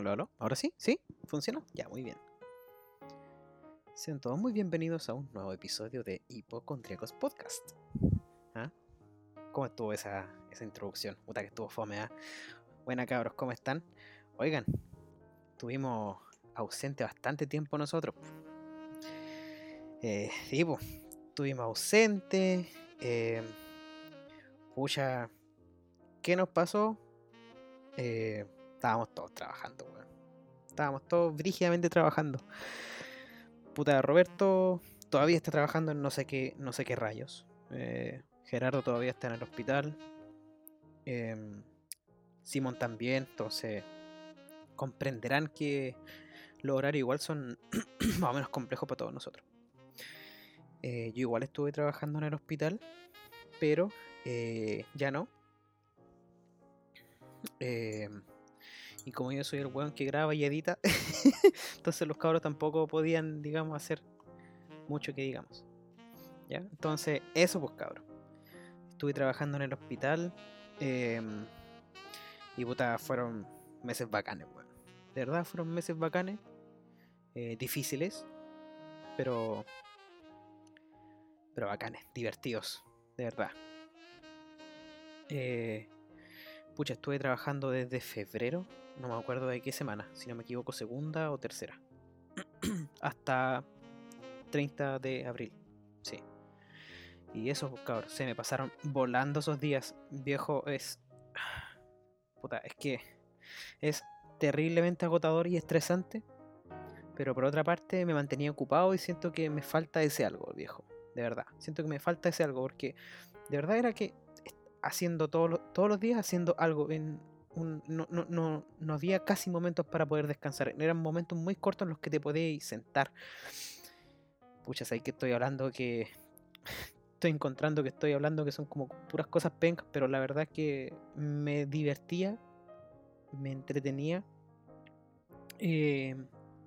Hola, hola. ¿Ahora sí? ¿Sí? ¿Funciona? Ya, muy bien. Sean todos muy bienvenidos a un nuevo episodio de Hipocondriacos Podcast. ¿Ah? ¿Cómo estuvo esa, esa introducción? Puta que estuvo fome, ¿ah? Buena cabros, ¿cómo están? Oigan, tuvimos ausente bastante tiempo nosotros. Eh, sí, pues, estuvimos ausente. Eh, pucha, ¿qué nos pasó? Eh, estábamos todos trabajando, weón. Estábamos todos brígidamente trabajando. Puta, Roberto todavía está trabajando en no sé qué, no sé qué rayos. Eh, Gerardo todavía está en el hospital. Em, Simón también, entonces comprenderán que los horarios igual son más o menos complejos para todos nosotros. Eh, yo igual estuve trabajando en el hospital, pero eh, ya no. Em, y como yo soy el weón que graba y edita, entonces los cabros tampoco podían, digamos, hacer mucho que digamos. ¿Ya? Entonces, eso pues cabros. Estuve trabajando en el hospital. em, y puta, fueron meses bacanes, weón. De verdad, fueron meses bacanes. eh, difíciles. Pero. Pero bacanes, divertidos. De verdad. Eh, pucha, estuve trabajando desde febrero. No me acuerdo de qué semana. Si no me equivoco, segunda o tercera. Hasta 30 de abril. Sí. Y eso, pues, cabrón, se me pasaron volando esos días. Viejo, es. Puta, es que es terriblemente agotador y estresante. Pero por otra parte me mantenía ocupado y siento que me falta ese algo, viejo. De verdad. Siento que me falta ese algo porque de verdad era que haciendo todos los, todos los días haciendo algo en un, no, no, no, no había casi momentos para poder descansar. Eran momentos muy cortos en los que te podías sentar. Pucha, ahí que estoy hablando que estoy encontrando que estoy hablando que son como puras cosas pencas, pero la verdad es que me divertía, me entretenía, eh,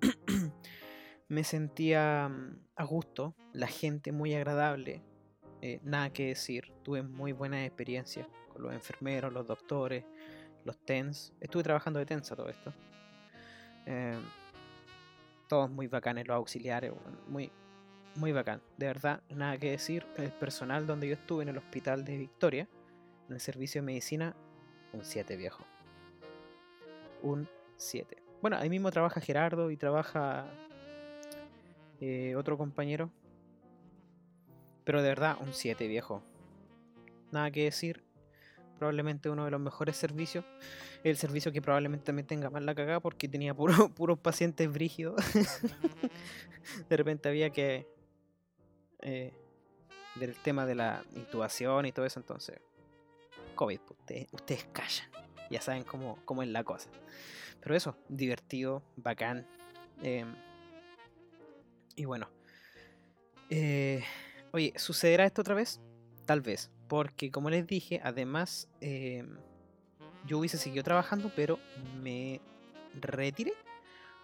me sentía mm, a gusto, la gente muy agradable, eh, nada que decir, tuve muy buenas experiencias con los enfermeros, los doctores, los TENS, estuve trabajando de TENS a todo esto. eh, todos muy bacanes, los auxiliares, muy, muy bacán, de verdad, nada que decir. El personal donde yo estuve en el hospital de Victoria, en el servicio de medicina, un 7 viejo. Un 7. Bueno, ahí mismo trabaja Gerardo y trabaja eh, otro compañero. Pero de verdad, un 7 viejo. Nada que decir. Probablemente uno de los mejores servicios. El servicio que probablemente también tenga más la cagada porque tenía puro- puros pacientes brígidos. de repente había que eh, del tema de la intubación y todo eso, entonces, COVID, pues, ustedes, ustedes callan, ya saben cómo, cómo es la cosa. Pero eso, divertido, bacán. em, y bueno, eh, oye, ¿sucederá esto otra vez? Tal vez, porque como les dije, además, em, yo hubiese seguido trabajando, pero me retiré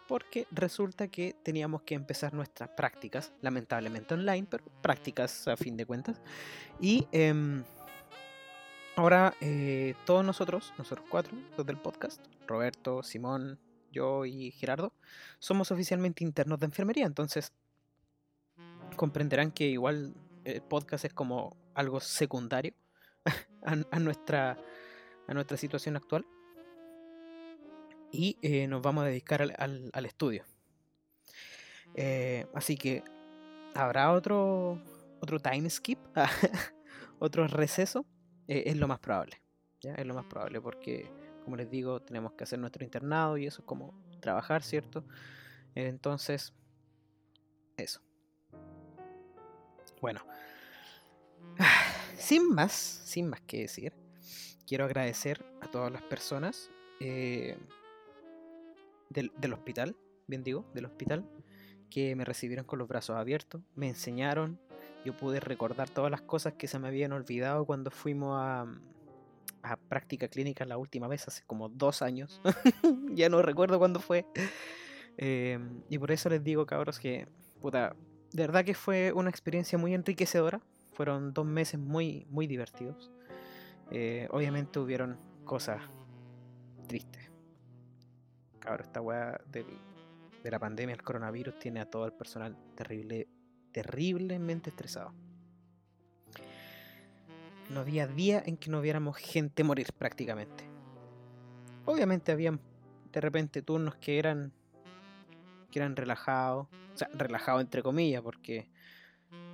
porque resulta que teníamos que empezar nuestras prácticas, lamentablemente online, pero prácticas a fin de cuentas. Y em, ahora eh, todos nosotros, nosotros cuatro, los del podcast, Roberto, Simón, yo y Gerardo, somos oficialmente internos de enfermería, entonces comprenderán que igual el podcast es como algo secundario a, nuestra, a nuestra situación actual y eh, nos vamos a dedicar al, al- al estudio. Eh, así que habrá otro otro time skip, otro receso, Eh, es lo más probable. ¿ya? Es lo más probable porque, como les digo, tenemos que hacer nuestro internado y eso es como trabajar, ¿cierto? Entonces, eso. Bueno, sin más, sin más que decir, quiero agradecer a todas las personas eh, del, del hospital, bien digo, del hospital, que me recibieron con los brazos abiertos, me enseñaron, yo pude recordar todas las cosas que se me habían olvidado cuando fuimos a, a práctica clínica la última vez, hace como dos años, ya no recuerdo cuándo fue. Eh, y por eso les digo, cabros, que, puta, de verdad que fue una experiencia muy enriquecedora, fueron dos meses muy, muy divertidos. Eh, obviamente hubieron cosas tristes. cabrón, esta weá de la pandemia, el coronavirus, tiene a todo el personal terrible, terriblemente estresado. No había día en que no viéramos gente morir prácticamente. Obviamente habían de repente turnos que eran que eran relajados, o sea, relajados entre comillas, porque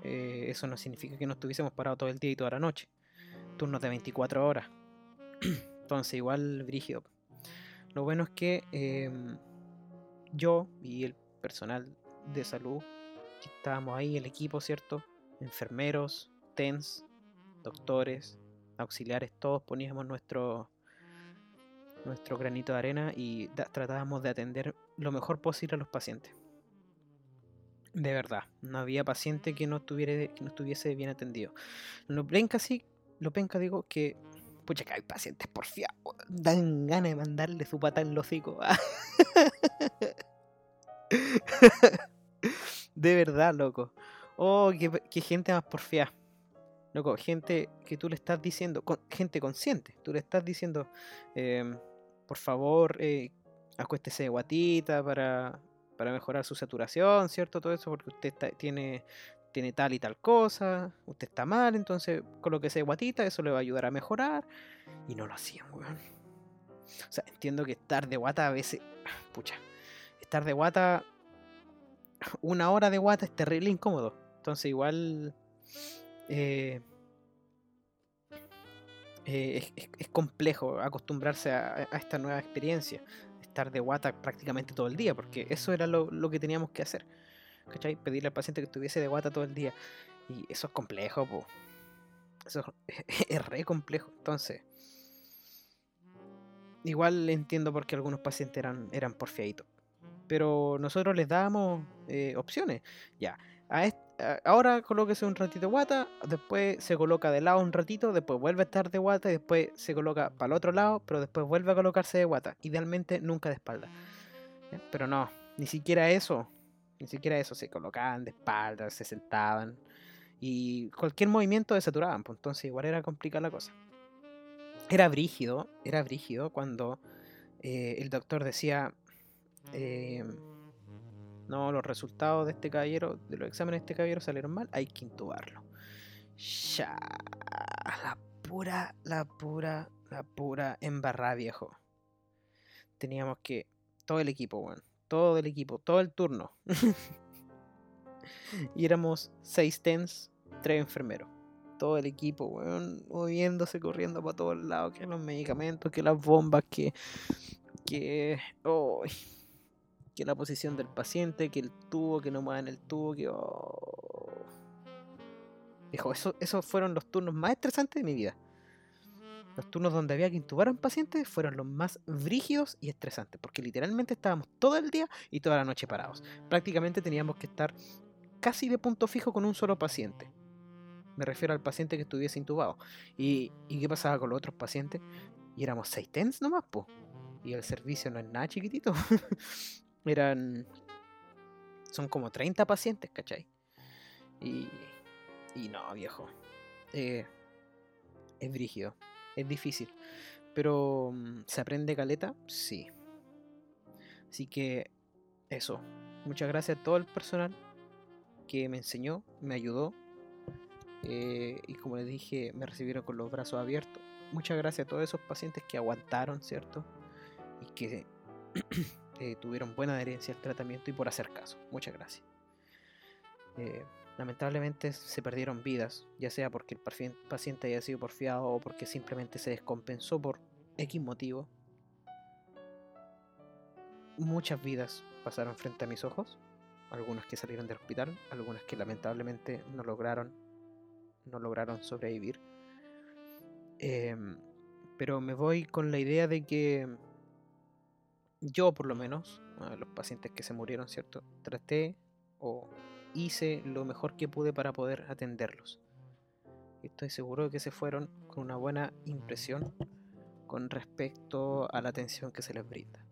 eh, eso no significa que no estuviésemos parados todo el día y toda la noche. Turnos de 24 horas. Entonces, igual, brígido. Lo bueno es que em, yo y el personal de salud, que estábamos ahí, el equipo, ¿cierto? Enfermeros, TENS, doctores, auxiliares, todos poníamos nuestro, nuestro granito de arena y tratábamos de atender lo mejor posible a los pacientes. De verdad, no había paciente que no, estuviera, que no estuviese bien atendido. Lo penca sí, lo penca digo que, pucha que hay pacientes porfiados, dan ganas de mandarle su pata en hocico. de verdad, loco. Oh, qué, gente más porfiada. Loco, gente que tú le estás diciendo, gente consciente, tú le estás diciendo, em, por favor, eh, acuéstese de guatita para, para mejorar su saturación, ¿cierto? Todo eso porque usted tiene, tiene tal y tal cosa, usted está mal, entonces colóquese de guatita, eso le va a ayudar a mejorar. Y no lo hacían, weón. O sea, entiendo que estar de guata a veces, pucha, estar de guata, una hora de guata es terrible incómodo. Entonces igual... Eh, eh, es, complejo acostumbrarse a, esta nueva experiencia estar de guata prácticamente todo el día, porque eso era lo, que teníamos que hacer. ¿Cachai? Pedirle al paciente que estuviese de guata todo el día. Y eso es complejo, po. Eso es re complejo. Entonces, igual entiendo por qué algunos pacientes eran, eran porfiaditos. Pero nosotros les dábamos eh, opciones. Ya, a este, ahora colóquese un ratito de guata, después se coloca de lado un ratito, después vuelve a estar de guata y después se coloca para el otro lado, pero después vuelve a colocarse de guata. Idealmente nunca de espalda. Pero no, ni siquiera eso. Ni siquiera eso. Se colocaban de espalda, se sentaban. Y cualquier movimiento desaturaban. Pues entonces igual era complicada la cosa. Era brígido, era brígido cuando eh, el doctor decía... Eh, no, los resultados de este caballero, de los exámenes de este caballero salieron mal, hay que intubarlo. Ya, la pura, la pura, la pura embarrada, viejo. Teníamos que, todo el equipo, bueno, todo el equipo, todo el turno. y éramos seis tens, tres enfermeros. Todo el equipo, weón, moviéndose, corriendo para todos lados, que los medicamentos, que las bombas, que... que... Oh, que la posición del paciente, que el tubo, que no muevan el tubo, que... Oh. Dijo, esos fueron los turnos más estresantes de mi vida. Los turnos donde había que intubar a un paciente fueron los más brígidos y estresantes, porque literalmente estábamos todo el día y toda la noche parados. Prácticamente teníamos que estar casi de punto fijo con un solo paciente. Me refiero al paciente que estuviese intubado. ¿Y, qué pasaba con los otros pacientes? Y éramos seis tens nomás, po. Y el servicio no es nada chiquitito. eran. Son como 30 pacientes, ¿cachai? Y. Y no, viejo. Eh, es brígido. Es difícil. Pero. Mm, ¿Se aprende caleta? Sí. Así que. Eso. Muchas gracias a todo el personal que me enseñó, me ayudó. Eh, y como les dije, me recibieron con los brazos abiertos. Muchas gracias a todos esos pacientes que aguantaron, ¿cierto? Y que Eh, tuvieron buena adherencia al tratamiento y por hacer caso. Muchas gracias. Eh, lamentablemente se perdieron vidas, ya sea porque el paciente haya sido porfiado o porque simplemente se descompensó por X motivo. Muchas vidas pasaron frente a mis ojos, algunas que salieron del hospital, algunas que lamentablemente no lograron, no lograron sobrevivir. Em, pero me voy con la idea de que yo por lo menos, a los pacientes que se murieron, ¿cierto? Traté o hice lo mejor que pude para poder atenderlos. Estoy seguro de que se fueron con una buena impresión con respecto a la atención que se les brinda.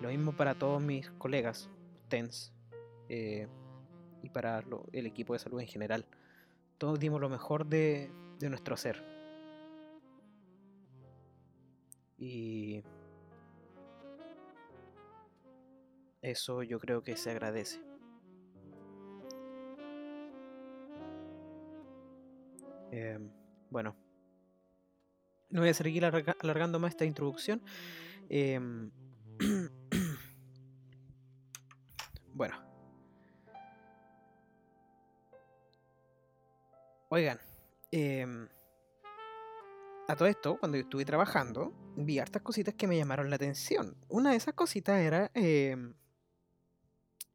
Lo mismo para todos mis colegas, TENS, eh, y para el equipo de salud en general. Todos dimos lo mejor de, de nuestro ser. Y Eso yo creo que se agradece. Em, bueno, no voy a seguir alargando más esta introducción. Em, bueno. Oigan, em, a todo esto, cuando yo estuve trabajando, vi hartas cositas que me llamaron la atención. Una de esas cositas era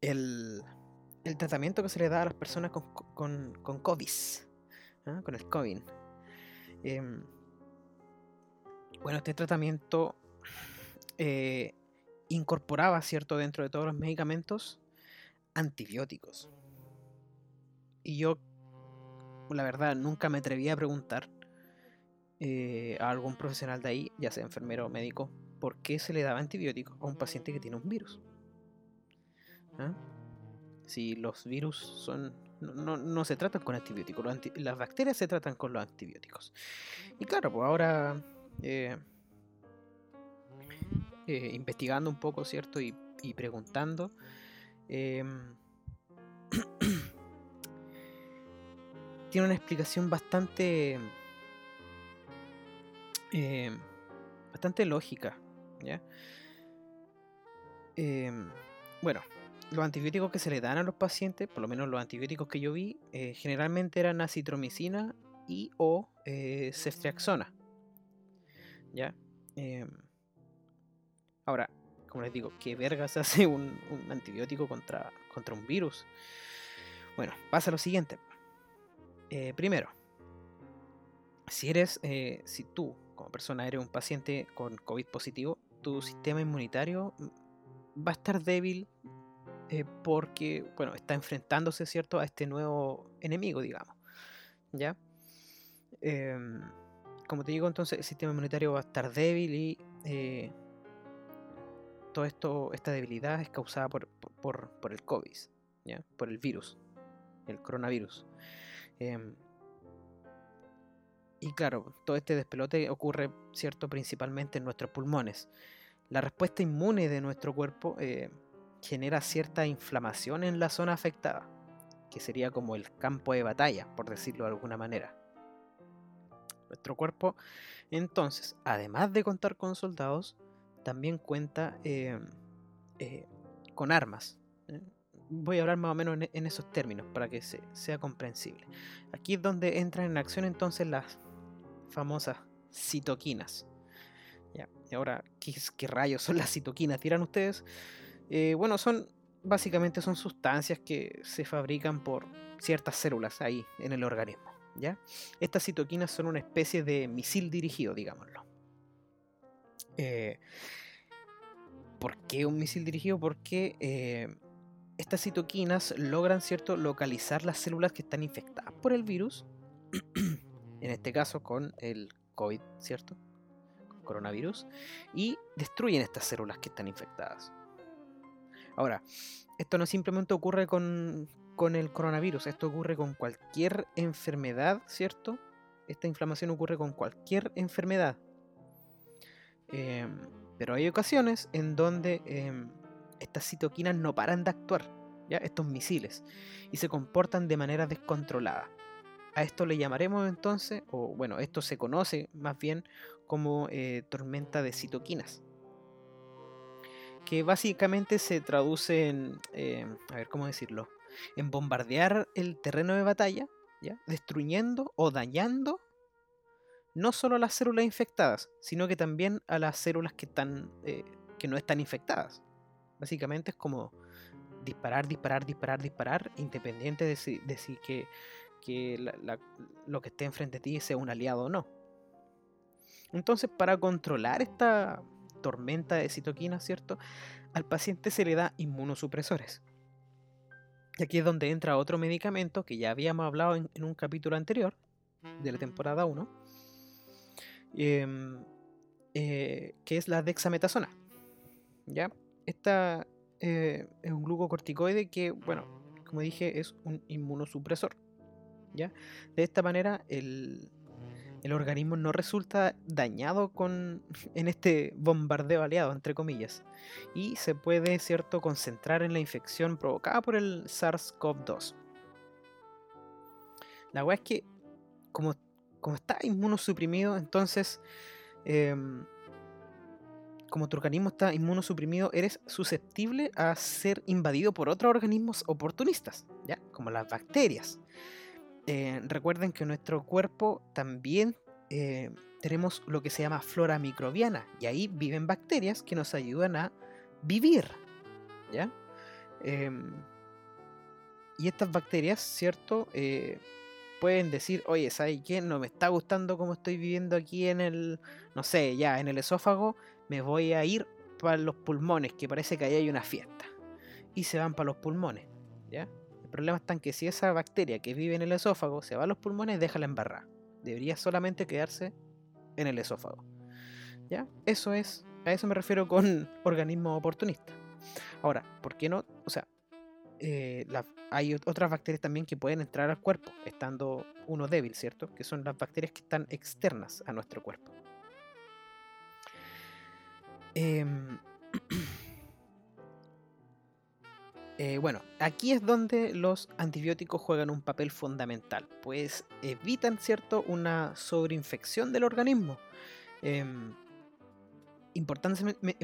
el, el, tratamiento que se le da a las personas con, con, con COVID. ¿ah? con el COVID. Em, bueno, este tratamiento eh, incorporaba, ¿cierto?, dentro de todos los medicamentos, antibióticos. Y yo, la verdad, nunca me atreví a preguntar eh, a algún profesional de ahí, ya sea enfermero o médico, por qué se le daba antibióticos a un paciente que tiene un virus. ¿Ah? Si los virus son no, se tratan con antibióticos. las bacterias se tratan con los antibióticos. Y claro, pues ahora eh, eh, investigando un poco, ¿cierto? Y, preguntando. Em, tiene una explicación bastante. Em, bastante lógica. ¿ya? Em, bueno, los antibióticos que se le dan a los pacientes, por lo menos los antibióticos que yo vi, eh, generalmente eran acitromicina y o eh, ceftriaxona. ¿Ya? Em, ahora, como les digo, ¿qué vergas hace un, antibiótico contra, contra un virus? Bueno, pasa lo siguiente. Eh, primero, si eres, si tú como persona eres un paciente con COVID positivo, tu sistema inmunitario va a estar débil eh, porque, bueno, está enfrentándose, ¿cierto?, a este nuevo enemigo, digamos. ¿Ya? Em, como te digo, entonces el sistema inmunitario va a estar débil y eh, todo esto, esta debilidad es causada por, por, el COVID, ¿ya? por el virus, el coronavirus. Em, y claro, todo este despelote ocurre, ¿cierto?, principalmente en nuestros pulmones. La respuesta inmune de nuestro cuerpo eh, genera cierta inflamación en la zona afectada, que sería como el campo de batalla, por decirlo de alguna manera. Nuestro cuerpo, entonces, además de contar con soldados, también cuenta eh, eh, con armas. ¿eh? Voy a hablar más o menos en, esos términos para que sea comprensible. Aquí es donde entran en acción entonces las famosas citoquinas. Y ahora, ¿qué, ¿qué, rayos son las citoquinas? Dirán ustedes. Eh, bueno, son básicamente son sustancias que se fabrican por ciertas células ahí en el organismo. ¿ya? Estas citoquinas son una especie de misil dirigido, digámoslo. Eh, ¿Por qué un misil dirigido? Porque eh, estas citoquinas logran cierto localizar las células que están infectadas por el virus, en este caso con el COVID, ¿cierto? coronavirus, y destruyen estas células que están infectadas. Ahora, esto no simplemente ocurre con, el coronavirus, esto ocurre con cualquier enfermedad, ¿cierto? Esta inflamación ocurre con cualquier enfermedad. Em, pero hay ocasiones en donde em, estas citoquinas no paran de actuar, ¿ya? estos misiles, y se comportan de manera descontrolada. A esto le llamaremos entonces, o bueno, esto se conoce más bien como eh, tormenta de citoquinas que básicamente se traduce en, eh, a ver cómo decirlo, en bombardear el terreno de batalla, ¿ya? destruyendo o dañando no solo a las células infectadas, sino que también a las células que, están, eh, que no están infectadas. Básicamente es como disparar, disparar, disparar, disparar, independiente de si, de si que, lo que esté enfrente de ti sea un aliado o no. Entonces, para controlar esta, tormenta de citoquinas, ¿cierto? Al paciente se le da inmunosupresores. Y aquí es donde entra otro medicamento que ya habíamos hablado en, un capítulo anterior, de la temporada 1, em, eh, que es la dexametasona. ¿Ya? Esta eh, es un glucocorticoide que, bueno, como dije, es un inmunosupresor. ¿Ya? De esta manera, el, el organismo no resulta dañado con, en este bombardeo aliado, entre comillas, y se puede, cierto, concentrar en la infección provocada por el SARS-CoV-2. La weá es que, como, como está inmunosuprimido, entonces, em, como tu organismo está inmunosuprimido, eres susceptible a ser invadido por otros organismos oportunistas, ¿ya? Como las bacterias. Eh, recuerden que en nuestro cuerpo también eh, tenemos lo que se llama flora microbiana y ahí viven bacterias que nos ayudan a vivir. ¿ya? Em, y estas bacterias, ¿cierto? Eh, pueden decir, oye, ¿sabes qué? No me está gustando cómo estoy viviendo aquí en el, no sé, ya en el esófago, me voy a ir para los pulmones, que parece que ahí hay una fiesta. Y se van para los pulmones, ¿ya? Problema está en que si esa bacteria que vive en el esófago se va a los pulmones, déjala embarrar. Debería solamente quedarse en el esófago. ¿Ya? Eso es, a eso me refiero con organismo oportunista. Ahora, ¿por qué no? O sea, eh, hay otras bacterias también que pueden entrar al cuerpo, estando uno débil, ¿cierto? Que son las bacterias que están externas a nuestro cuerpo. Eh, Eh, bueno, aquí es donde los antibióticos juegan un papel fundamental, pues evitan, ¿cierto?, una sobreinfección del organismo. Em, importante, se me,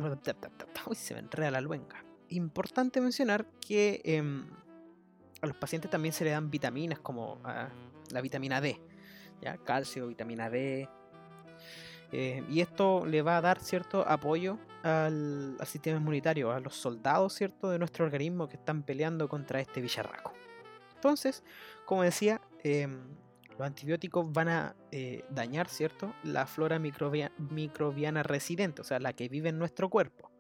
enreda la luenga. Importante mencionar que em, a los pacientes también se le dan vitaminas como ah, la vitamina D, ¿ya? calcio, vitamina D, eh, y esto le va a dar cierto apoyo al, sistema inmunitario, a los soldados cierto de nuestro organismo que están peleando contra este villarraco. Entonces, como decía, em, los antibióticos van a eh, dañar cierto la flora microbiana residente, o sea, la que vive en nuestro cuerpo,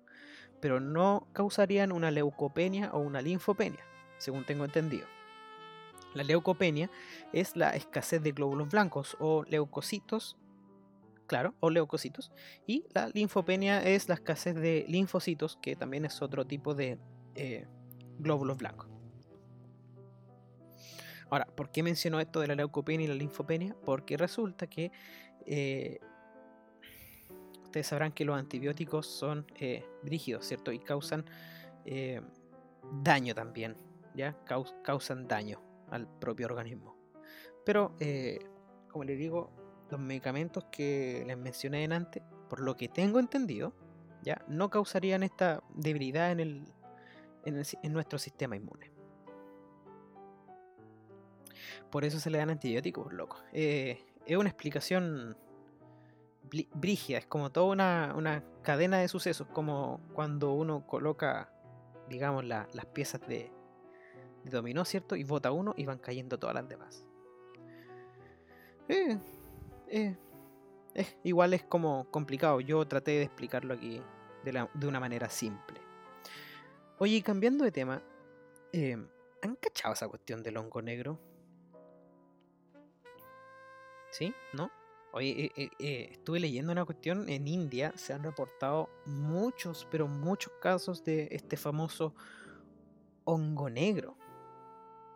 pero no causarían una leucopenia o una linfopenia, según tengo entendido. La leucopenia es la escasez de glóbulos blancos o leucocitos claro, o leucocitos. Y la linfopenia es la escasez de linfocitos, que también es otro tipo de eh, glóbulos blancos. Ahora, ¿por qué menciono esto de la leucopenia y la linfopenia? Porque resulta que eh, ustedes sabrán que los antibióticos son eh, brígidos, ¿cierto? Y causan daño también, ¿ya? causan daño al propio organismo. Pero, como les digo, los medicamentos que les mencioné antes, por lo que tengo entendido, ya no causarían esta debilidad en, el, en, nuestro sistema inmune. Por eso se le dan antibióticos, loco. Eh, es una explicación brígida, es como toda una, cadena de sucesos, como cuando uno coloca, digamos, las piezas de, de dominó, ¿cierto? Y bota uno y van cayendo todas las demás. Eh, eh, igual es como complicado. Yo traté de explicarlo aquí de, una manera simple. Oye, cambiando de tema, eh, ¿han cachado esa cuestión del hongo negro? ¿Sí? ¿No? Oye, eh, estuve leyendo una cuestión, en India se han reportado muchos, pero muchos casos de este famoso hongo negro.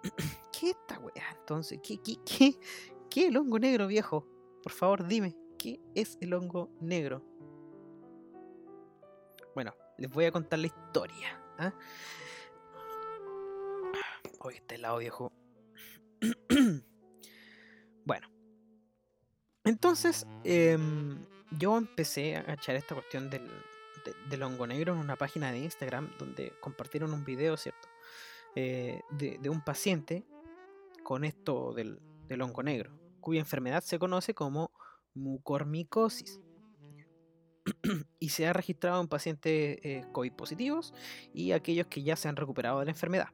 ¿Qué esta weá? Entonces, ¿qué, qué, qué, qué el hongo negro, viejo? Por favor, dime, ¿qué es el hongo negro? Bueno, les voy a contar la historia. ¿ah? Hoy está helado, viejo. bueno. Entonces, em, yo empecé a echar esta cuestión del, hongo negro en una página de Instagram donde compartieron un video, ¿cierto? Eh, de, un paciente con esto del hongo negro cuya enfermedad se conoce como mucormicosis. y se ha registrado en pacientes eh, COVID positivos y aquellos que ya se han recuperado de la enfermedad.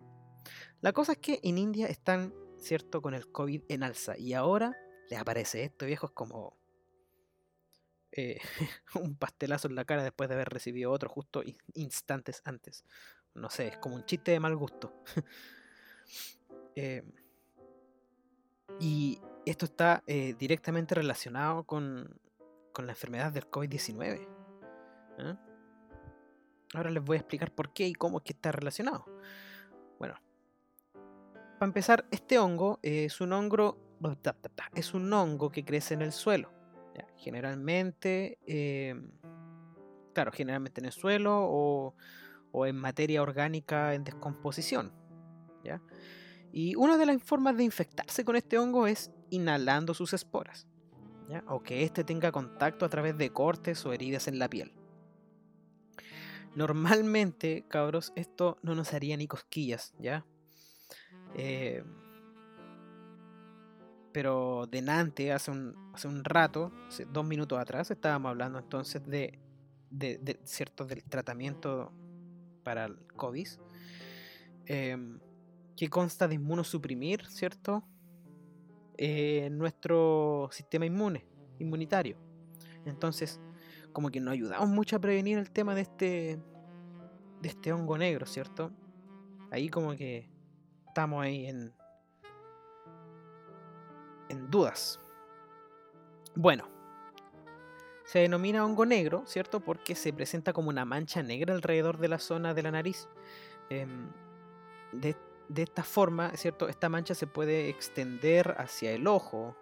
La cosa es que en India están, ¿cierto?, con el COVID en alza y ahora les aparece esto, viejos, como eh, un pastelazo en la cara después de haber recibido otro justo instantes antes. No sé, es como un chiste de mal gusto. eh, y esto está eh, directamente relacionado con, la enfermedad del COVID-19. ¿eh? Ahora les voy a explicar por qué y cómo es que está relacionado. Bueno, para empezar, este hongo es un hongo, es un hongo que crece en el suelo, Generalmente, eh, claro, generalmente en el suelo o, o en materia orgánica en descomposición. ¿ya? Y una de las formas de infectarse con este hongo es inhalando sus esporas, o que éste tenga contacto a través de cortes o heridas en la piel. Normalmente, cabros, esto no nos haría ni cosquillas, ¿ya? Eh, pero delante, hace un, hace un rato, dos minutos atrás, estábamos hablando entonces de, de, cierto del tratamiento para el COVID, em, que consta de inmunosuprimir, ¿cierto? Eh, nuestro sistema inmune, inmunitario. Entonces, como que nos ayudamos mucho a prevenir el tema de este, de este hongo negro, ¿cierto? Ahí como que estamos ahí en, en dudas. Bueno, se denomina hongo negro, ¿cierto? Porque se presenta como una mancha negra alrededor de la zona de la nariz. Em, de, esta forma, ¿cierto? Esta mancha se puede extender hacia el ojo,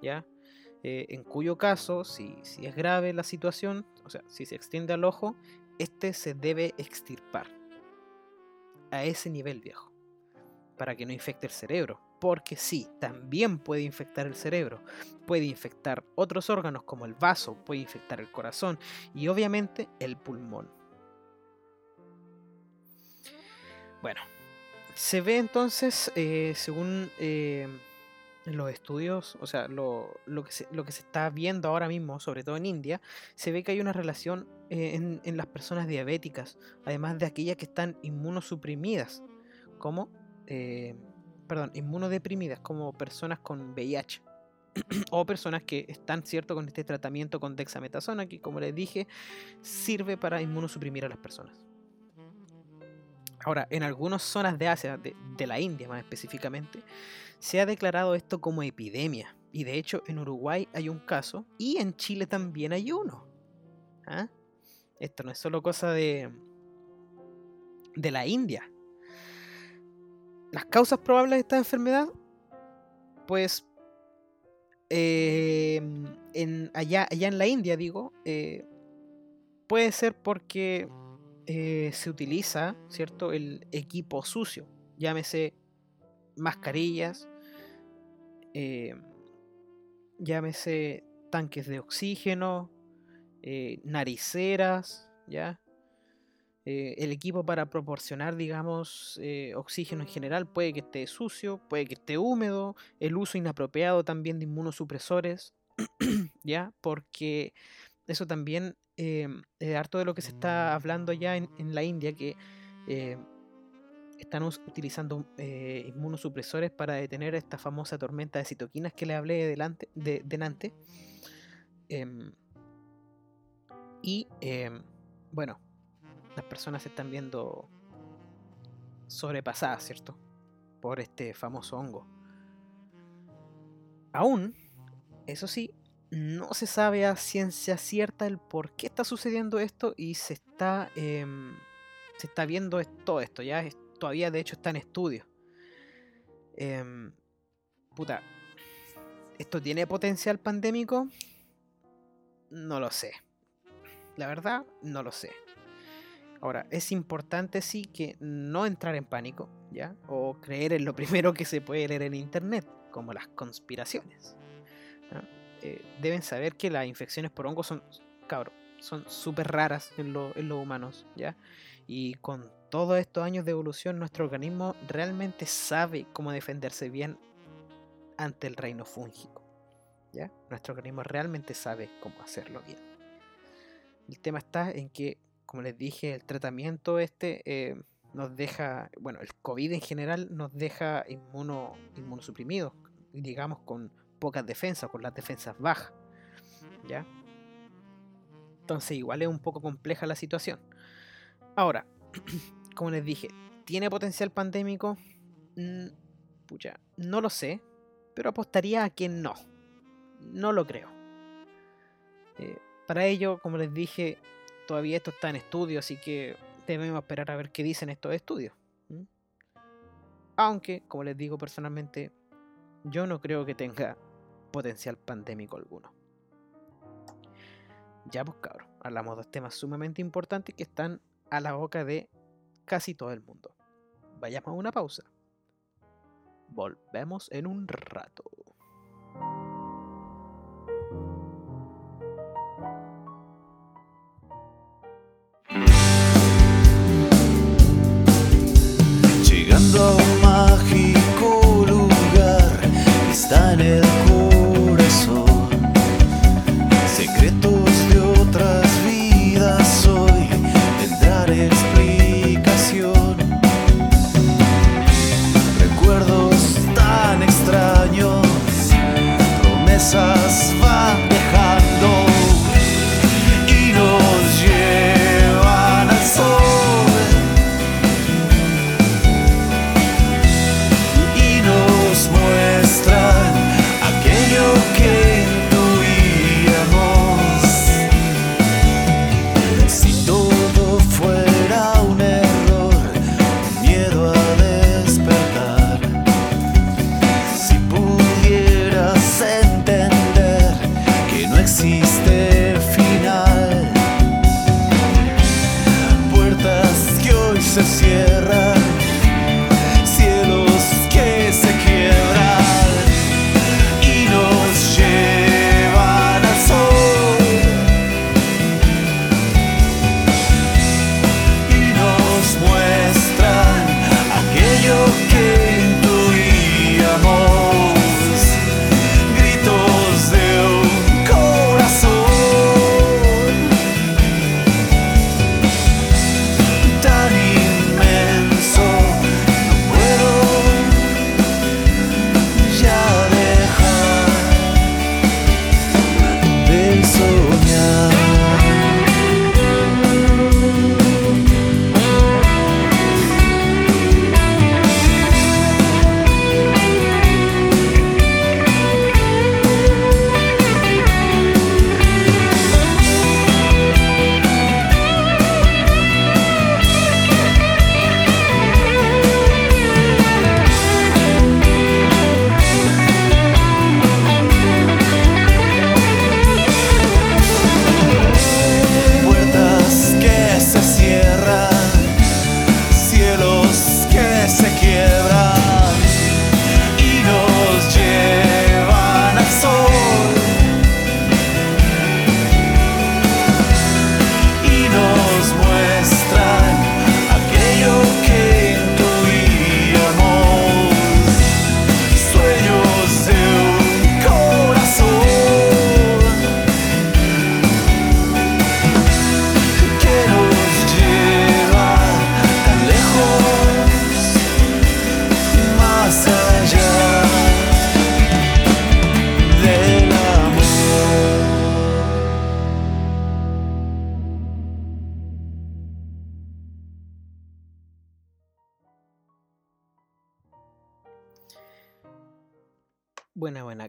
¿ya? Eh, en cuyo caso, si, si es grave la situación, o sea, si se extiende al ojo, este se debe extirpar. A ese nivel viejo. Para que no infecte el cerebro. Porque sí, también puede infectar el cerebro. Puede infectar otros órganos como el vaso, puede infectar el corazón y obviamente el pulmón. Bueno, se ve entonces, eh, según eh, los estudios, o sea, lo, que se, está viendo ahora mismo, sobre todo en India, se ve que hay una relación eh, en, las personas diabéticas, además de aquellas que están inmunosuprimidas, como, eh, perdón, inmunodeprimidas, como personas con VIH. o personas que están cierto con este tratamiento con dexametasona que como les dije sirve para inmunosuprimir a las personas ahora en algunas zonas de Asia de, la India más específicamente se ha declarado esto como epidemia. Y de hecho en Uruguay hay un caso y en Chile también hay uno. ¿Ah? Esto no es solo cosa de, de la India. Las causas probables de esta enfermedad, pues eh, allá, allá en la India, digo, eh, puede ser porque eh, se utiliza, ¿cierto? El equipo sucio, llámese mascarillas, eh, llámese tanques de oxígeno, eh, nariceras, ¿ya? El equipo para proporcionar, digamos, oxígeno en general puede que esté sucio, puede que esté húmedo, el uso inapropiado también de inmunosupresores, ¿ya? Porque eso también es harto de lo que se está hablando ya en, la India, que están utilizando eh, inmunosupresores para detener esta famosa tormenta de citoquinas que le hablé de delante, de, delante. Em, y em, bueno, las personas se están viendo sobrepasadas, ¿cierto? Por este famoso hongo. Aún, eso sí, no se sabe a ciencia cierta el por qué está sucediendo esto y se está, em, se está viendo todo esto, ya todavía de hecho está en estudio. Em, puta, ¿esto tiene potencial pandémico? No lo sé. La verdad, no lo sé. Ahora, es importante sí que no entrar en pánico, ¿ya? O creer en lo primero que se puede leer en internet, como las conspiraciones. Eh, deben saber que las infecciones por hongos son, cabrón, son súper raras en, en los humanos, ¿ya? Y con todos estos años de evolución, nuestro organismo realmente sabe cómo defenderse bien ante el reino fúngico. ¿ya? Nuestro organismo realmente sabe cómo hacerlo bien. El tema está en que, como les dije, el tratamiento este eh, nos deja, bueno, el COVID en general nos deja inmuno, inmunosuprimidos, digamos, con pocas defensas, con las defensas bajas. ¿Ya? Entonces igual es un poco compleja la situación. Ahora, como les dije, ¿tiene potencial pandémico? Mm, pucha, no lo sé, pero apostaría a que no. No lo creo. Eh, para ello, como les dije, todavía esto está en estudio, así que debemos esperar a ver qué dicen estos estudios. Aunque, como les digo personalmente, yo no creo que tenga potencial pandémico alguno. Ya pues cabros, hablamos de temas sumamente importantes que están a la boca de casi todo el mundo. Vayamos a una pausa. Volvemos en un rato.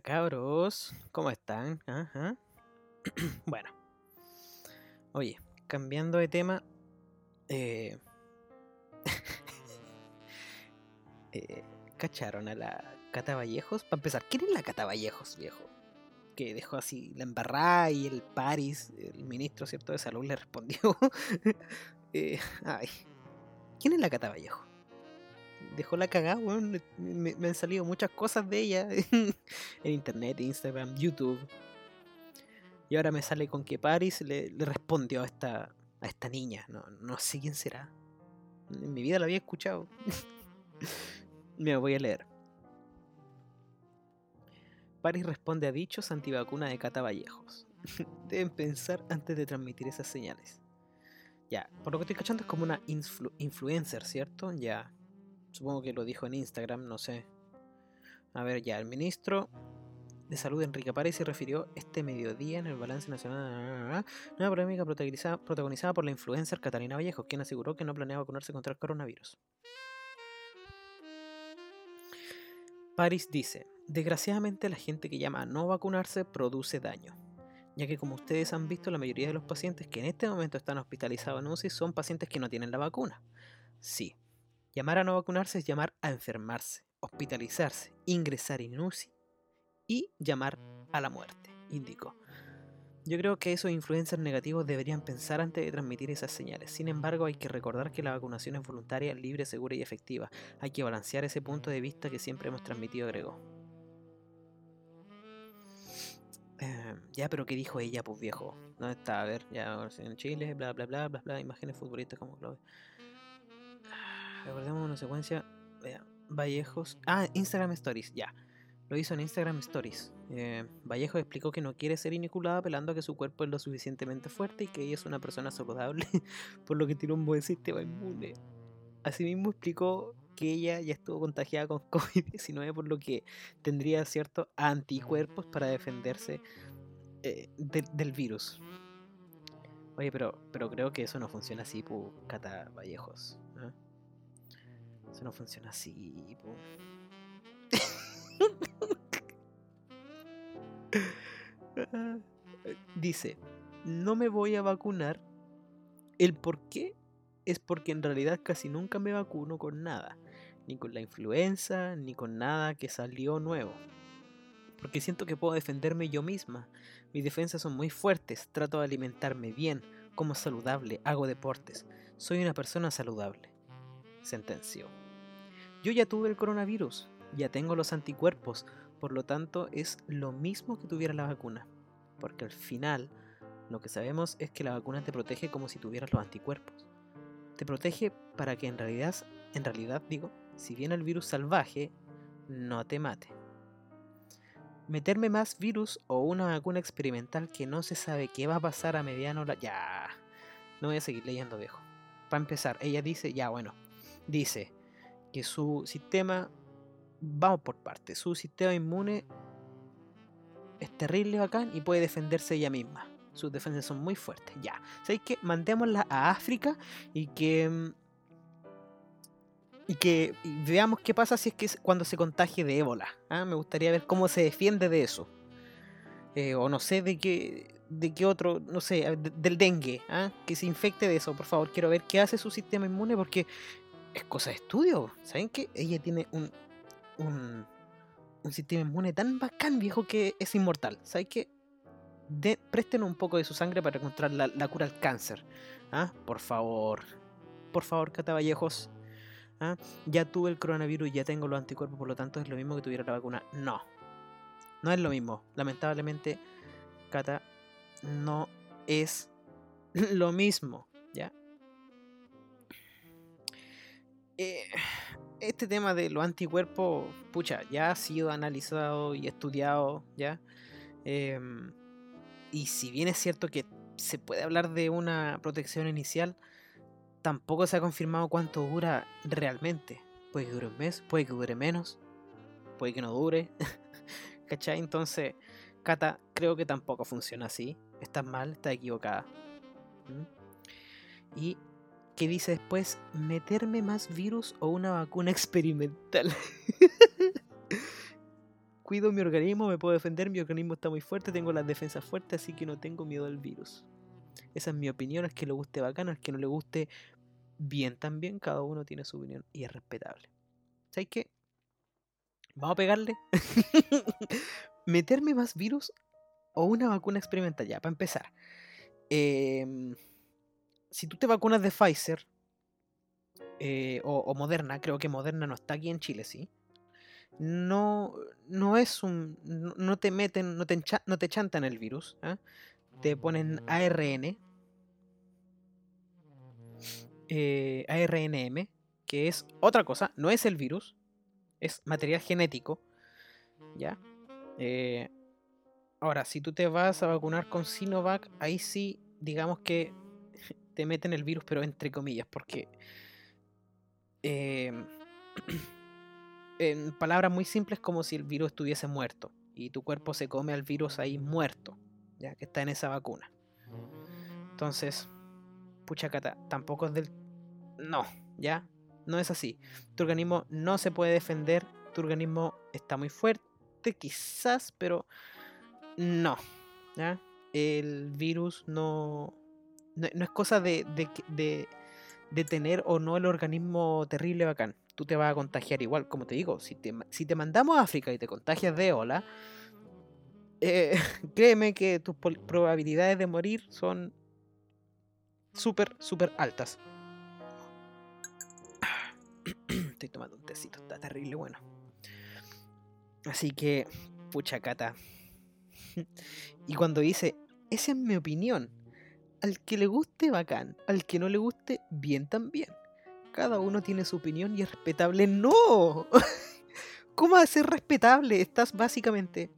Cabros. ¿Cómo están? Ajá. bueno. Oye, cambiando de tema. Eh... eh, ¿Cacharon a la Cata Vallejos? Para empezar, ¿quién es la Cata Vallejos, viejo? Que dejó así la embarrada y el Paris, el ministro, ¿cierto? De salud le respondió. Eh, ay. ¿Quién es la Cata Vallejo? Dejó la cagada, weón. Me, han salido muchas cosas de ella en internet, Instagram, YouTube. Y ahora me sale con que Paris le, respondió a esta, a esta niña. No, no sé quién será. En mi vida la había escuchado. Me voy a leer. Paris responde a dichos antivacuna de Cata Vallejos. Deben pensar antes de transmitir esas señales. Ya, por lo que estoy cachando es como una influ- influencer, ¿cierto? Ya. Supongo que lo dijo en Instagram, no sé. A ver, ya, el ministro de Salud Enrique Párez se refirió este mediodía en el balance nacional una polémica protagonizada, por la influencer Catalina Vallejo, quien aseguró que no planea vacunarse contra el coronavirus. Paris dice, desgraciadamente la gente que llama a no vacunarse produce daño, ya que como ustedes han visto la mayoría de los pacientes que en este momento están hospitalizados en UCI son pacientes que no tienen la vacuna. Sí, llamar a no vacunarse es llamar a enfermarse, hospitalizarse, ingresar en y llamar a la muerte, indicó. Yo creo que esos influencers negativos deberían pensar antes de transmitir esas señales. Sin embargo, hay que recordar que la vacunación es voluntaria, libre, segura y efectiva. Hay que balancear ese punto de vista que siempre hemos transmitido, agregó. Eh, ya, pero ¿qué dijo ella, pues viejo? ¿Dónde está? A ver, ya en Chile, bla, bla, bla, bla, bla, imágenes futbolistas como Claudio. Recordemos una secuencia. Vea, Vallejos. Ah, Instagram Stories, ya. Lo hizo en Instagram Stories. Eh, Vallejo explicó que no quiere ser inoculada apelando a que su cuerpo es lo suficientemente fuerte y que ella es una persona saludable, por lo que tiene un buen sistema inmune. Asimismo explicó que ella ya estuvo contagiada con COVID-19, por lo que tendría ciertos anticuerpos para defenderse eh, de- del virus. Oye, pero, pero creo que eso no funciona así, Cata Vallejos. ¿ah? Eso no funciona así. Dice, no me voy a vacunar. El por qué es porque en realidad casi nunca me vacuno con nada. Ni con la influenza, ni con nada que salió nuevo. Porque siento que puedo defenderme yo misma. Mis defensas son muy fuertes. Trato de alimentarme bien, como saludable, hago deportes. Soy una persona saludable. Sentenció. Yo ya tuve el coronavirus, ya tengo los anticuerpos, por lo tanto es lo mismo que tuviera la vacuna. Porque al final lo que sabemos es que la vacuna te protege como si tuvieras los anticuerpos. Te protege para que en realidad, en realidad digo, si viene el virus salvaje, no te mate. Meterme más virus o una vacuna experimental que no se sabe qué va a pasar a mediano la... Ya, no voy a seguir leyendo viejo. Para empezar, ella dice, ya bueno, dice que su sistema, vamos por partes, su sistema inmune es terrible bacán y puede defenderse ella misma. Sus defensas son muy fuertes. Ya. ¿Sabéis qué? Mandémosla a África y que. Y que veamos qué pasa si es que cuando se contagie de ébola. ¿ah? Me gustaría ver cómo se defiende de eso. Eh, o no sé de qué. De qué otro, no sé, del dengue, ¿ah? que se infecte de eso, por favor. Quiero ver qué hace su sistema inmune porque es cosa de estudio. ¿Saben qué? Ella tiene un, un, un sistema inmune tan bacán, viejo, que es inmortal. ¿Sabes qué? Presten un poco de su sangre para encontrar la, la cura al cáncer. ¿Ah? Por favor. Por favor, Cata Vallejos. ¿Ah? Ya tuve el coronavirus y ya tengo los anticuerpos, por lo tanto es lo mismo que tuviera la vacuna. No. No es lo mismo. Lamentablemente, Cata, no es lo mismo. Eh, este tema de los anticuerpos, pucha, ya ha sido analizado y estudiado, ¿ya? Em, y si bien es cierto que se puede hablar de una protección inicial, tampoco se ha confirmado cuánto dura realmente. Puede que dure un mes, puede que dure menos, puede que no dure. ¿Cachai? Entonces, Cata, creo que tampoco funciona así. Estás mal, estás equivocada. ¿Mm? Y ¿qué dice después? ¿Meterme más virus o una vacuna experimental? Cuido mi organismo, me puedo defender, mi organismo está muy fuerte, tengo las defensas fuertes, así que no tengo miedo al virus. Esa es mi opinión, es que le guste bacano, es que no le guste bien también, cada uno tiene su opinión y es respetable. ¿Sabes qué? Vamos a pegarle. ¿Meterme más virus o una vacuna experimental? Ya, para empezar. Em, si tú te vacunas de Pfizer eh, o, o Moderna, creo que Moderna no está aquí en Chile, ¿sí? No, no es un. No, no te meten, no te, encha- no te chantan el virus. ¿ah? Te ponen ARN, eh, ARNM, que es otra cosa, no es el virus, es material genético. ¿Ya? Eh, ahora, si tú te vas a vacunar con Sinovac, ahí sí, digamos que te meten el virus, pero entre comillas, porque. em, en palabras muy simples, como si el virus estuviese muerto y tu cuerpo se come al virus ahí muerto, ya que está en esa vacuna. Entonces, pucha cata, tampoco es del. No, ya, no es así. Tu organismo no se puede defender, tu organismo está muy fuerte, quizás, pero no, ya. El virus no. No, es cosa de, de, de, tener o no el organismo terrible bacán. Tú te vas a contagiar igual, como te digo, si te, si te mandamos a África y te contagias de ébola, eh, créeme que tus probabilidades de morir son súper, súper altas. Estoy tomando un tecito, está terrible bueno. Así que, pucha cata. Y cuando dice, esa es mi opinión. Al que le guste, bacán. Al que no le guste, bien también. Cada uno tiene su opinión y es respetable. ¡No! ¿Cómo va a ser respetable? Estás básicamente.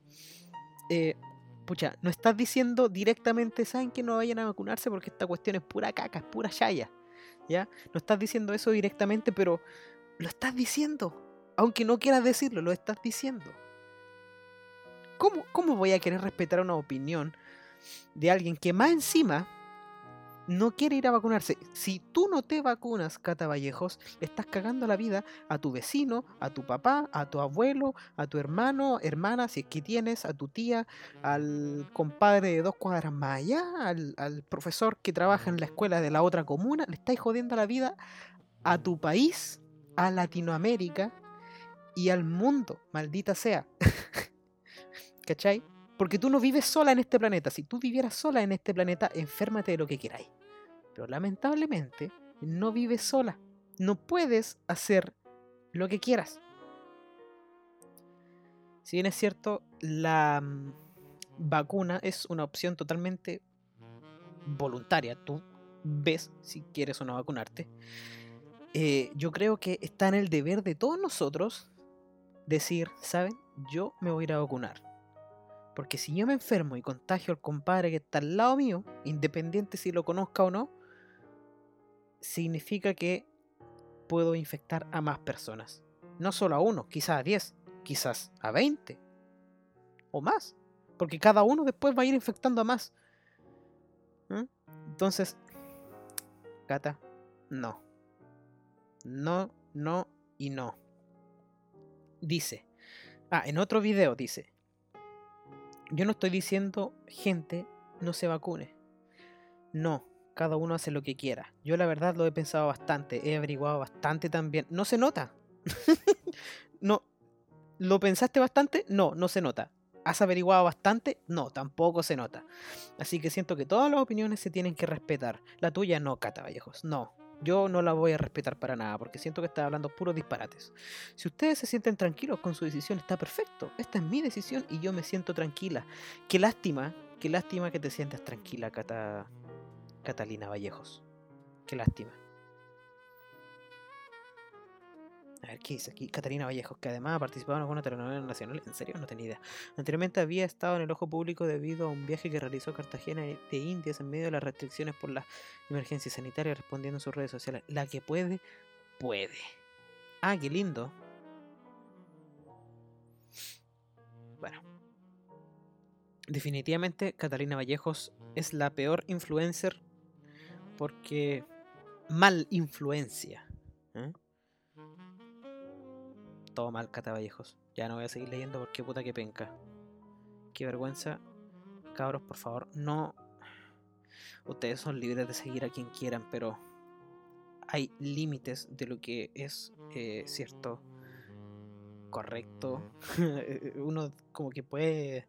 eh, pucha, no estás diciendo directamente, ¿saben que no vayan a vacunarse? Porque esta cuestión es pura caca, es pura chaya. ¿Ya? No estás diciendo eso directamente, pero lo estás diciendo. Aunque no quieras decirlo, lo estás diciendo. ¿Cómo, ¿Cómo voy a querer respetar una opinión de alguien que más encima no quiere ir a vacunarse? Si tú no te vacunas, Cata Vallejos, le estás cagando la vida a tu vecino, a tu papá, a tu abuelo, a tu hermano, hermana, si es que tienes, a tu tía, al compadre de dos cuadras más allá, al, al profesor que trabaja en la escuela de la otra comuna, le estáis jodiendo la vida a tu país, a Latinoamérica y al mundo, maldita sea. ¿Cachai? Porque tú no vives sola en este planeta. Si tú vivieras sola en este planeta, enférmate de lo que queráis. Pero lamentablemente, no vives sola. No puedes hacer lo que quieras. Si bien es cierto, la mm, vacuna es una opción totalmente voluntaria. Tú ves si quieres o no vacunarte. Eh, yo creo que está en el deber de todos nosotros decir, ¿saben? Yo me voy a ir a vacunar. Porque si yo me enfermo y contagio al compadre que está al lado mío, independiente si lo conozca o no, significa que puedo infectar a más personas. No solo a uno, quizás a 10, quizás a 20 o más. Porque cada uno después va a ir infectando a más. ¿Mm? Entonces, Gata, no. No, no y no. Dice. Ah, en otro video dice. Yo no estoy diciendo, gente, no se vacune. No, cada uno hace lo que quiera. Yo la verdad lo he pensado bastante, he averiguado bastante también. No se nota. no. ¿Lo pensaste bastante? No, no se nota. ¿Has averiguado bastante? No, tampoco se nota. Así que siento que todas las opiniones se tienen que respetar. La tuya no, Cata Vallejos. No, yo no la voy a respetar para nada porque siento que está hablando puros disparates. Si ustedes se sienten tranquilos con su decisión, está perfecto. Esta es mi decisión y yo me siento tranquila. Qué lástima, qué lástima que te sientas tranquila, Cata, Catalina Vallejos. Qué lástima. Ver, ¿qué dice aquí? Catalina Vallejos, que además ha participado en alguna telenovela nacional. ¿En serio? No tenía idea. Anteriormente había estado en el ojo público debido a un viaje que realizó a Cartagena de Indias en medio de las restricciones por la emergencia sanitaria, respondiendo en sus redes sociales. La que puede, puede. Ah, qué lindo. Bueno. Definitivamente Catalina Vallejos es la peor influencer porque mal influencia. ¿eh? Todo mal, Cata Vallejos. Ya no voy a seguir leyendo porque puta que penca. Qué vergüenza. Cabros, por favor, no. Ustedes son libres de seguir a quien quieran, pero hay límites de lo que es eh, cierto, correcto. Uno como que puede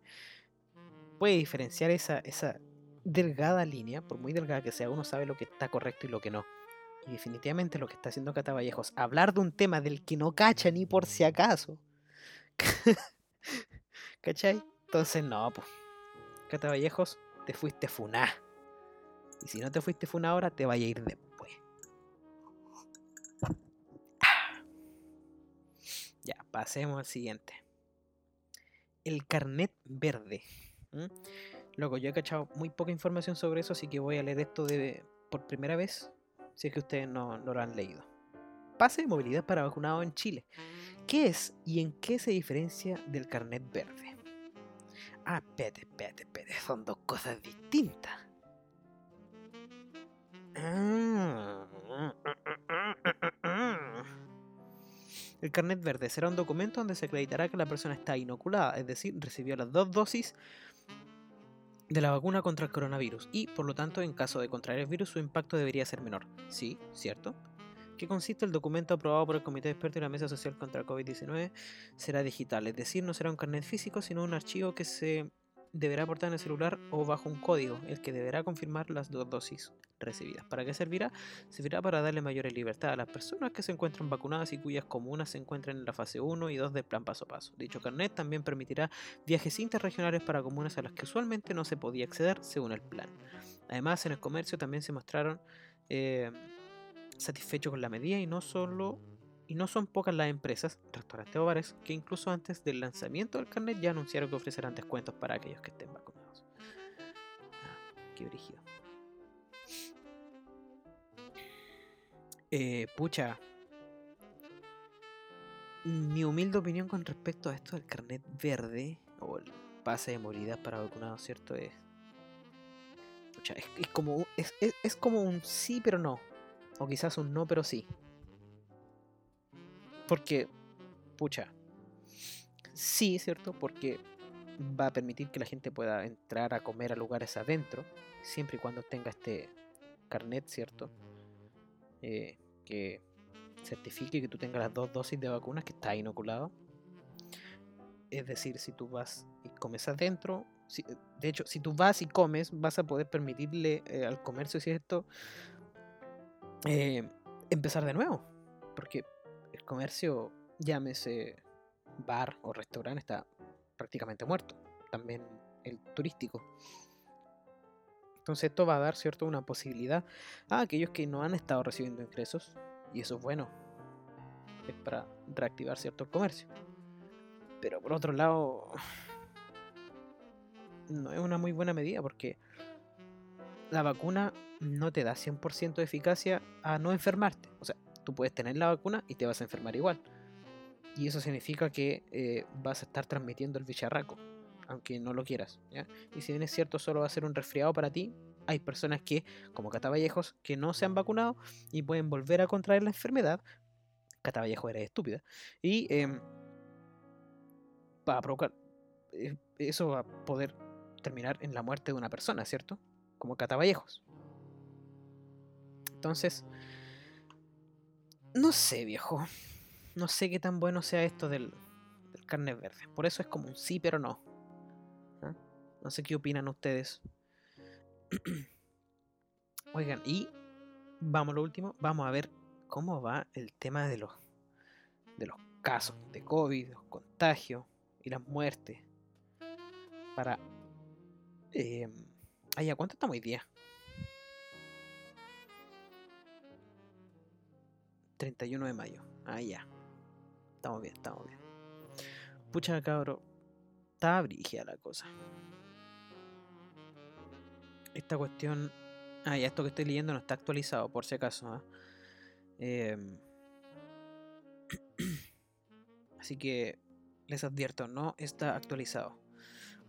puede diferenciar esa, esa delgada línea, por muy delgada que sea, uno sabe lo que está correcto y lo que no. Y definitivamente lo que está haciendo Cata Vallejos, hablar de un tema del que no cacha ni por si acaso. ¿Cachai? Entonces, no, pues. Cata Vallejos, te fuiste funá. Y si no te fuiste funá ahora, te vaya a ir después. Ya, pasemos al siguiente. El carnet verde. ¿Mm? Loco, yo he cachado muy poca información sobre eso, así que voy a leer esto de, por primera vez, si es que ustedes no, lo han leído. Pase de movilidad para vacunados en Chile. ¿Qué es y en qué se diferencia del carnet verde? Ah, espérate, espérate, espérate, son dos cosas distintas. El carnet verde será un documento donde se acreditará que la persona está inoculada, es decir, recibió las dos dosis de la vacuna contra el coronavirus y, por lo tanto, en caso de contraer el virus, su impacto debería ser menor. Sí, ¿cierto? ¿Qué consiste el documento aprobado por el Comité de Expertos y la Mesa Social contra el COVID-19? Será digital, es decir, no será un carnet físico, sino un archivo que se deberá portar en el celular o bajo un código, el que deberá confirmar las dos dosis recibidas. ¿Para qué servirá? Servirá para darle mayores libertad a las personas que se encuentran vacunadas y cuyas comunas se encuentran en la fase 1 y 2 del plan paso a paso. Dicho carnet también permitirá viajes interregionales para comunas a las que usualmente no se podía acceder según el plan. Además, en el comercio también se mostraron eh, satisfechos con la medida y no solo y no son pocas las empresas, restaurantes o bares, que incluso antes del lanzamiento del carnet ya anunciaron que ofrecerán descuentos para aquellos que estén vacunados. Ah, qué brígido. Eh, pucha. Mi humilde opinión con respecto a esto del carnet verde o el pase de movilidad para vacunados, ¿cierto? Es, pucha, es, como, es, es- es como un sí pero no. O quizás un no pero sí. Porque, pucha, sí, ¿cierto? Porque va a permitir que la gente pueda entrar a comer a lugares adentro, siempre y cuando tenga este carnet, ¿cierto? Eh, que certifique que tú tengas las dos dosis de vacunas, que está inoculado. Es decir, si tú vas y comes adentro, si- de hecho, si tú vas y comes, vas a poder permitirle eh, al comercio, ¿cierto? Eh, empezar de nuevo. Porque el comercio, llámese bar o restaurante, está prácticamente muerto. También el turístico. Entonces esto va a dar, ¿cierto?, una posibilidad a aquellos que no han estado recibiendo ingresos. Y eso es bueno. Es para reactivar, ¿cierto?, comercio. Pero por otro lado, no es una muy buena medida porque la vacuna no te da 100% de eficacia a no enfermarte. Tú puedes tener la vacuna y te vas a enfermar igual. Y eso significa que eh, vas a estar transmitiendo el bicharraco, aunque no lo quieras. Y si bien es cierto, solo va a ser un resfriado para ti, hay personas que, como Catavallejos, que no se han vacunado y pueden volver a contraer la enfermedad. Catavallejo era estúpida. Y em, va a provocar. eh, Eso va a poder terminar en la muerte de una persona, ¿cierto? Como Catavallejos. Entonces, no sé, viejo. No sé qué tan bueno sea esto del, del carnet verde. Por eso es como un sí, pero no. ¿Ah? No sé qué opinan ustedes. Oigan, y vamos a lo último. Vamos a ver cómo va el tema de los, de los casos de COVID, los contagios y las muertes. Para... Eh, ay, ¿a cuánto estamos hoy día? 31 de mayo. Ah, ya. Estamos bien, estamos bien. Pucha, cabro. Está brígida la cosa. Esta cuestión. Ah, ya esto que estoy leyendo no está actualizado, por si acaso. Em, Así que les advierto, no está actualizado.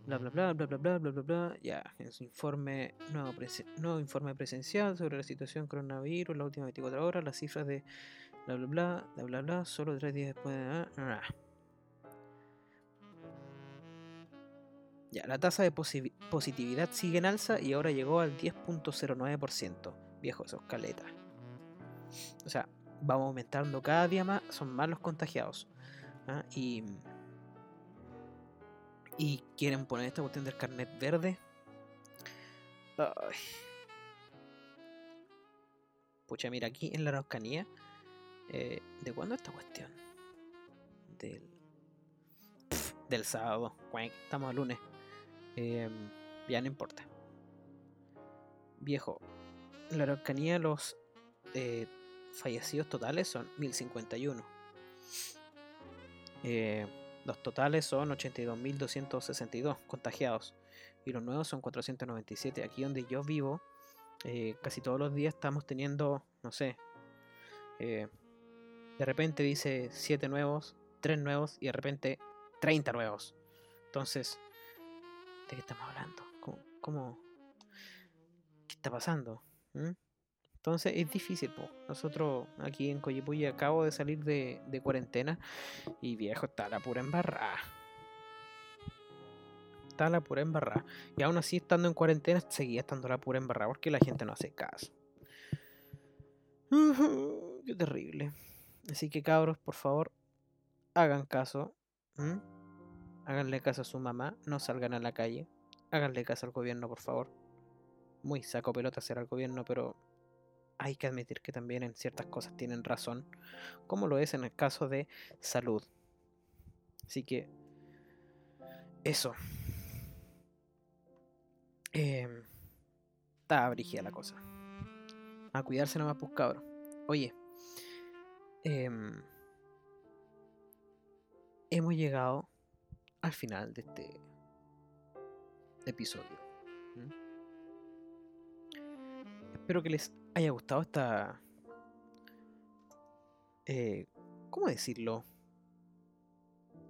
Bla bla bla bla bla bla bla bla bla. Ya, en su informe, nuevo, nuevo informe presencial sobre la situación coronavirus, las últimas 24 horas, las cifras de bla bla bla, bla bla bla, solo tres días después de. ah. Ya, la tasa de posi- positividad sigue en alza y ahora llegó al 10.09%. Viejo, eso es caleta. O sea, vamos aumentando cada día más, son más los contagiados. ¿ah? Y, y quieren poner esta cuestión del carnet verde. Pucha, mira, aquí en la Araucanía, eh, ¿de cuándo esta cuestión? Del, del sábado. Estamos a lunes. Em, ya no importa. Viejo, en la Araucanía los eh, fallecidos totales son 1051. Eh, los totales son 82.262 contagiados y los nuevos son 497. Aquí donde yo vivo, eh, casi todos los días estamos teniendo, no sé, eh, de repente dice 7 nuevos, 3 nuevos y de repente 30 nuevos. Entonces, ¿de qué estamos hablando? ¿Cómo? cómo- ¿Qué está pasando? ¿Mm? Entonces es difícil, po. Nosotros aquí en Coyipuy acabo de salir de, cuarentena y viejo, está la pura embarrada. Está la pura embarrada. Y aún así, estando en cuarentena, seguía estando la pura embarrada porque la gente no hace caso. Qué terrible. Así que cabros, por favor, hagan caso. Háganle caso a su mamá, no salgan a la calle. háganle caso al gobierno, por favor. Muy saco pelota hacer al gobierno, pero hay que admitir que también en ciertas cosas tienen razón, como lo es en el caso de salud. Así que, eso. Eh, está brígida la cosa. A cuidarse nomás, pues cabros. Oye, em, hemos llegado al final de este episodio. Espero que les haya gustado esta... eh, ¿Cómo decirlo?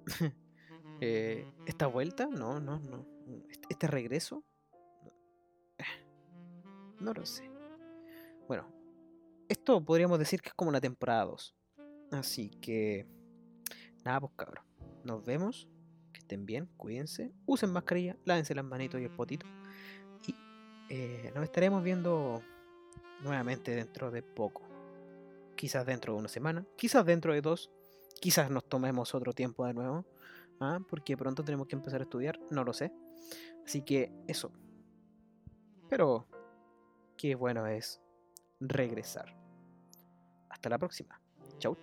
Eh, ¿Esta vuelta? No, no, no. ¿Este- ¿Este regreso? No lo sé. Bueno, esto podríamos decir que es como la temporada 2. Así que... Nada, pues cabros. Nos vemos. Que estén bien, cuídense. Usen mascarilla, lávense las manitos y el potito. Y eh, nos estaremos viendo nuevamente dentro de poco. Quizás dentro de una semana, quizás dentro de dos, quizás nos tomemos otro tiempo de nuevo. ¿ah? Porque pronto tenemos que empezar a estudiar, no lo sé. Así que eso. Pero qué bueno es regresar. Hasta la próxima. Cháu